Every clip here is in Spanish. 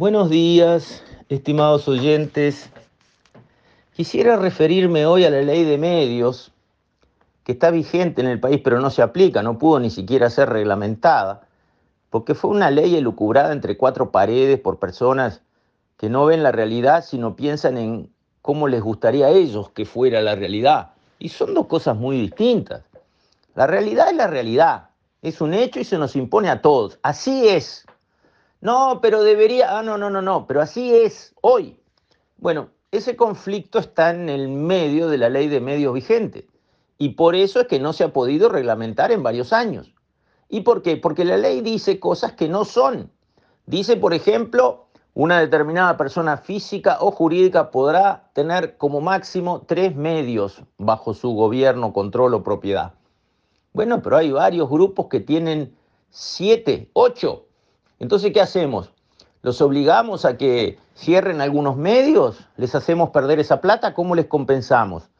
Buenos días, estimados oyentes. Quisiera referirme hoy a la ley de medios, que está vigente en el país, pero no se aplica, no pudo ni siquiera ser reglamentada, porque fue una ley elucubrada entre cuatro paredes por personas que no ven la realidad, sino piensan en cómo les gustaría a ellos que fuera la realidad. Y son dos cosas muy distintas. La realidad es la realidad, es un hecho y se nos impone a todos. Así es. No, pero debería, ah, no, no, no, no, pero así es hoy. Bueno, ese conflicto está en el medio de la ley de medios vigente y por eso es que no se ha podido reglamentar en varios años. ¿Y por qué? Porque la ley dice cosas que no son. Dice, por ejemplo, una determinada persona física o jurídica podrá tener como máximo tres medios bajo su gobierno, control o propiedad. Bueno, pero hay varios grupos que tienen siete, ocho. Entonces, ¿qué hacemos? ¿Los obligamos a que cierren algunos medios? ¿Les hacemos perder esa plata? ¿Cómo les compensamos?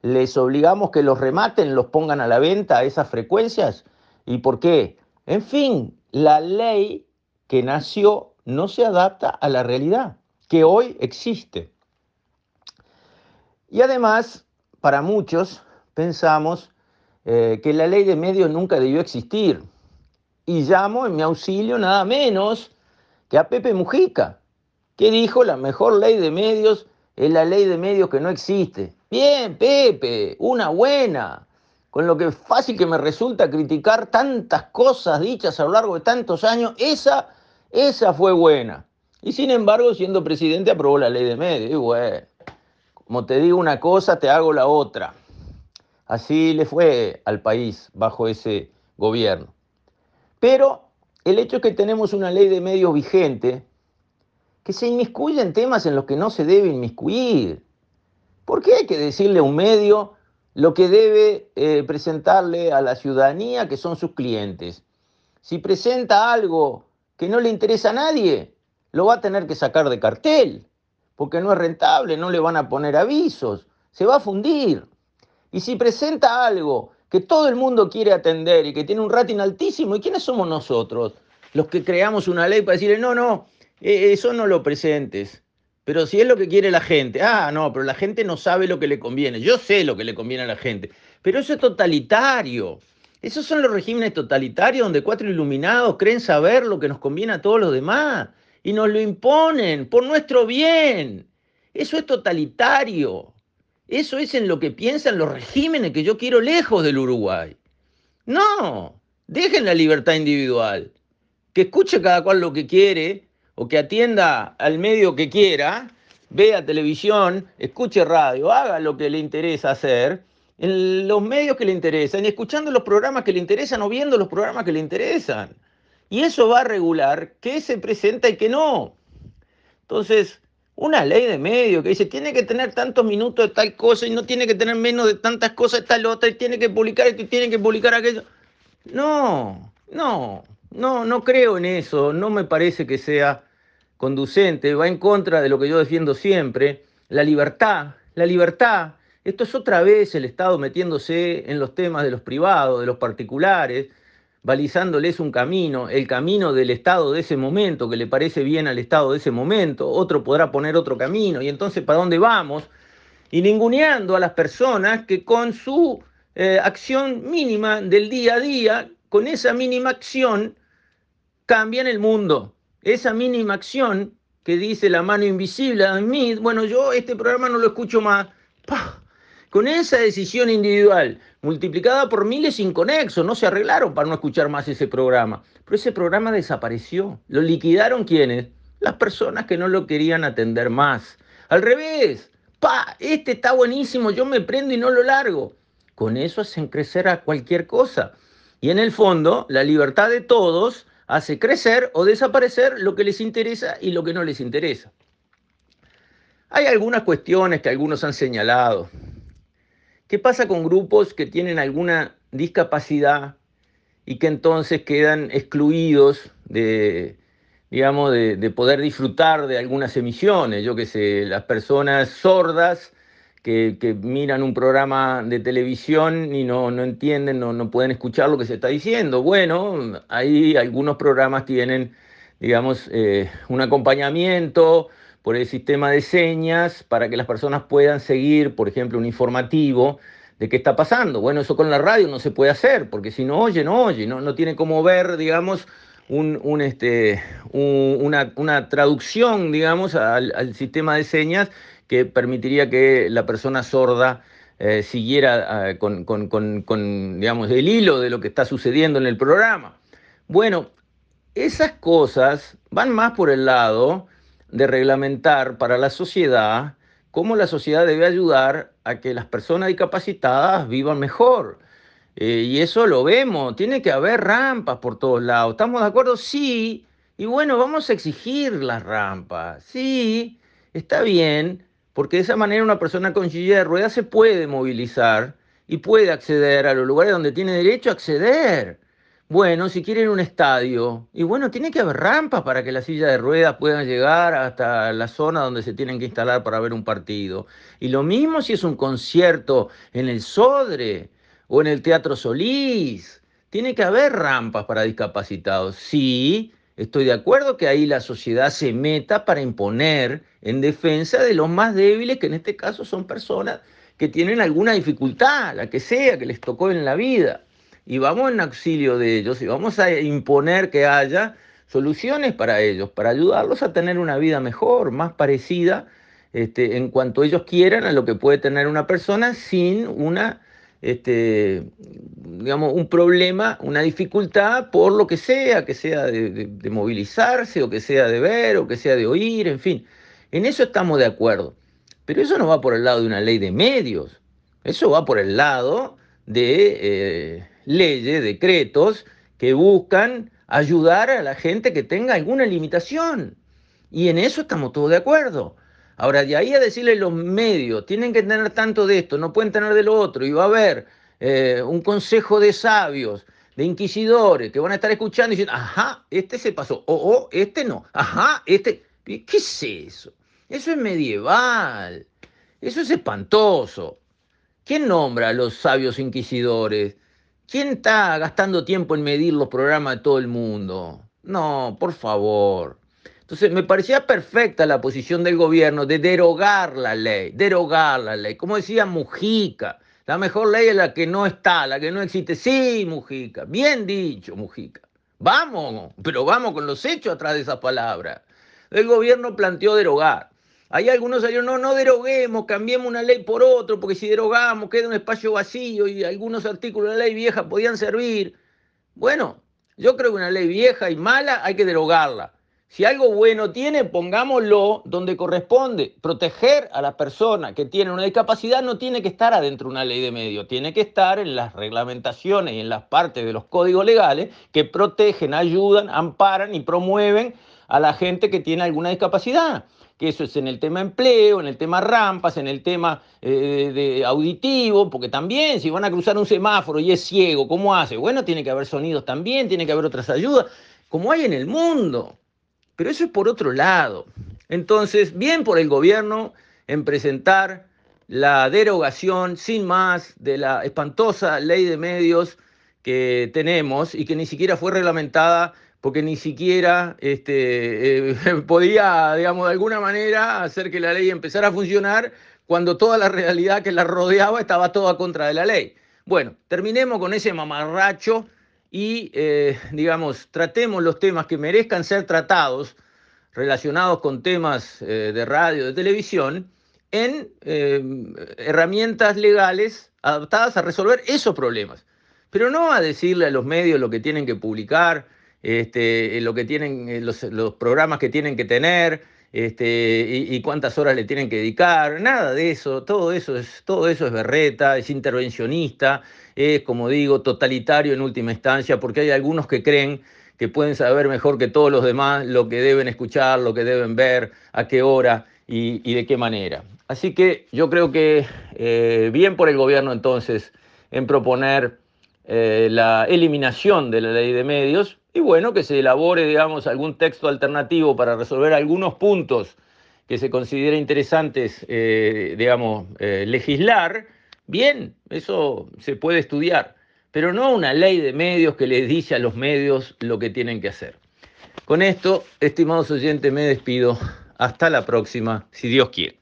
¿Les obligamos que los rematen, los pongan a la venta a esas frecuencias? ¿Y por qué? En fin, la ley que nació no se adapta a la realidad que hoy existe. Y además, para muchos, pensamos eh, que la ley de medios nunca debió existir y llamo en mi auxilio nada menos que a Pepe Mujica, que dijo la mejor ley de medios es la ley de medios que no existe. Bien, Pepe, una buena. Con lo que fácil que me resulta criticar tantas cosas dichas a lo largo de tantos años, esa, esa fue buena. Y sin embargo, siendo presidente, aprobó la ley de medios. Y bueno, como te digo una cosa, te hago la otra. Así le fue al país bajo ese gobierno. Pero el hecho es que tenemos una ley de medios vigente que se inmiscuye en temas en los que no se debe inmiscuir. ¿Por qué hay que decirle a un medio lo que debe eh, presentarle a la ciudadanía, que son sus clientes? Si presenta algo que no le interesa a nadie, lo va a tener que sacar de cartel, porque no es rentable, no le van a poner avisos, se va a fundir. Y si presenta algo que todo el mundo quiere atender y que tiene un rating altísimo. ¿Y quiénes somos nosotros? Los que creamos una ley para decirle, no, no, eh, eso no lo presentes. Pero si es lo que quiere la gente, ah, no, pero la gente no sabe lo que le conviene. Yo sé lo que le conviene a la gente. Pero eso es totalitario. Esos son los regímenes totalitarios donde cuatro iluminados creen saber lo que nos conviene a todos los demás y nos lo imponen por nuestro bien. Eso es totalitario. Eso es en lo que piensan los regímenes que yo quiero lejos del Uruguay. No, dejen la libertad individual. Que escuche cada cual lo que quiere o que atienda al medio que quiera, vea televisión, escuche radio, haga lo que le interesa hacer en los medios que le interesan escuchando los programas que le interesan o viendo los programas que le interesan. Y eso va a regular qué se presenta y qué no. Entonces, una ley de medio que dice tiene que tener tantos minutos de tal cosa y no tiene que tener menos de tantas cosas de tal otra y tiene que publicar esto y tiene que publicar aquello. No, no, no, no creo en eso, no me parece que sea conducente, va en contra de lo que yo defiendo siempre, la libertad, la libertad. Esto es otra vez el Estado metiéndose en los temas de los privados, de los particulares, balizándoles un camino, el camino del Estado de ese momento, que le parece bien al Estado de ese momento, otro podrá poner otro camino, y entonces ¿para dónde vamos? Y ninguneando a las personas que con su eh, acción mínima del día a día, con esa mínima acción, cambian el mundo. Esa mínima acción que dice la mano invisible a mí, bueno, yo este programa no lo escucho más. Con esa decisión individual multiplicada por miles inconexos, no se arreglaron para no escuchar más ese programa. Pero ese programa desapareció. ¿Lo liquidaron quiénes? Las personas que no lo querían atender más. Al revés, pa, este está buenísimo, yo me prendo y no lo largo. Con eso hacen crecer a cualquier cosa. Y en el fondo, la libertad de todos hace crecer o desaparecer lo que les interesa y lo que no les interesa. Hay algunas cuestiones que algunos han señalado. ¿Qué pasa con grupos que tienen alguna discapacidad y que entonces quedan excluidos de, digamos, de, poder disfrutar de algunas emisiones? Yo qué sé, las personas sordas que, miran un programa de televisión y no, no entienden, no, no pueden escuchar lo que se está diciendo. Bueno, ahí algunos programas tienen digamos, eh, un acompañamiento por el sistema de señas para que las personas puedan seguir, por ejemplo, un informativo de qué está pasando. Bueno, eso con la radio no se puede hacer, porque si no oye, no oye, no, tiene cómo ver, digamos, un, este, una, traducción, digamos, al, sistema de señas que permitiría que la persona sorda eh, siguiera ah, con, con, digamos, el hilo de lo que está sucediendo en el programa. Bueno, esas cosas van más por el lado de reglamentar para la sociedad cómo la sociedad debe ayudar a que las personas discapacitadas vivan mejor. Eh, y eso lo vemos, tiene que haber rampas por todos lados. ¿Estamos de acuerdo? Sí. Y bueno, vamos a exigir las rampas. Sí, está bien, porque de esa manera una persona con silla de ruedas se puede movilizar y puede acceder a los lugares donde tiene derecho a acceder. Bueno, si quieren un estadio, y bueno, tiene que haber rampas para que la silla de ruedas puedan llegar hasta la zona donde se tienen que instalar para ver un partido. Y lo mismo si es un concierto en el Sodre o en el Teatro Solís. Tiene que haber rampas para discapacitados. Sí, estoy de acuerdo que ahí la sociedad se meta para imponer en defensa de los más débiles, que en este caso son personas que tienen alguna dificultad, la que sea, que les tocó en la vida y vamos en auxilio de ellos y vamos a imponer que haya soluciones para ellos, para ayudarlos a tener una vida mejor, más parecida este, en cuanto ellos quieran a lo que puede tener una persona sin una, este, digamos, un problema, una dificultad por lo que sea, que sea de, movilizarse o que sea de ver o que sea de oír, en fin. En eso estamos de acuerdo. Pero eso no va por el lado de una ley de medios, eso va por el lado de eh, leyes, decretos que buscan ayudar a la gente que tenga alguna limitación. Y en eso estamos todos de acuerdo. Ahora, de ahí a decirle los medios, tienen que tener tanto de esto, no pueden tener de lo otro, y va a haber eh, un consejo de sabios, de inquisidores, que van a estar escuchando y diciendo, ajá, este se pasó, o este no, ajá, este, ¿qué es eso? Eso es medieval, eso es espantoso. ¿Quién nombra a los sabios inquisidores? ¿Quién está gastando tiempo en medir los programas de todo el mundo? No, por favor. Entonces, me parecía perfecta la posición del gobierno de derogar la ley, derogar la ley. Como decía Mujica, la mejor ley es la que no está, la que no existe. Sí, Mujica, bien dicho, Mujica. Vamos, pero vamos con los hechos atrás de esa palabra. El gobierno planteó derogar. Hay algunos salieron, no, no deroguemos, cambiemos una ley por otro, porque si derogamos queda un espacio vacío y algunos artículos de la ley vieja podían servir. Bueno, yo creo que una ley vieja y mala hay que derogarla. Si algo bueno tiene, pongámoslo donde corresponde. Proteger a la persona que tiene una discapacidad no tiene que estar adentro de una ley de medio, tiene que estar en las reglamentaciones y en las partes de los códigos legales que protegen, ayudan, amparan y promueven a la gente que tiene alguna discapacidad que eso es en el tema empleo, en el tema rampas, en el tema eh, de auditivo, porque también si van a cruzar un semáforo y es ciego, ¿cómo hace? Bueno, tiene que haber sonidos también, tiene que haber otras ayudas, como hay en el mundo. Pero eso es por otro lado. Entonces, bien por el gobierno en presentar la derogación sin más de la espantosa ley de medios que tenemos y que ni siquiera fue reglamentada porque ni siquiera este, eh, podía, digamos, de alguna manera hacer que la ley empezara a funcionar cuando toda la realidad que la rodeaba estaba toda contra de la ley. Bueno, terminemos con ese mamarracho y, eh, digamos, tratemos los temas que merezcan ser tratados relacionados con temas eh, de radio, de televisión, en herramientas legales adaptadas a resolver esos problemas. Pero no a decirle a los medios lo que tienen que publicar, este, eh, lo que tienen, eh, los, programas que tienen que tener, este, y, cuántas horas le tienen que dedicar, nada de eso, todo eso es, todo eso es berreta, es intervencionista, es, como digo, totalitario en última instancia, porque hay algunos que creen que pueden saber mejor que todos los demás lo que deben escuchar, lo que deben ver, a qué hora y, de qué manera. Así que yo creo que eh, bien por el gobierno entonces en proponer la eliminación de la ley de medios, y bueno, que se elabore, digamos, algún texto alternativo para resolver algunos puntos que se considera interesantes, eh, digamos, eh, legislar, bien, eso se puede estudiar, pero no una ley de medios que les dice a los medios lo que tienen que hacer. Con esto, estimados oyentes, me despido. Hasta la próxima, si Dios quiere.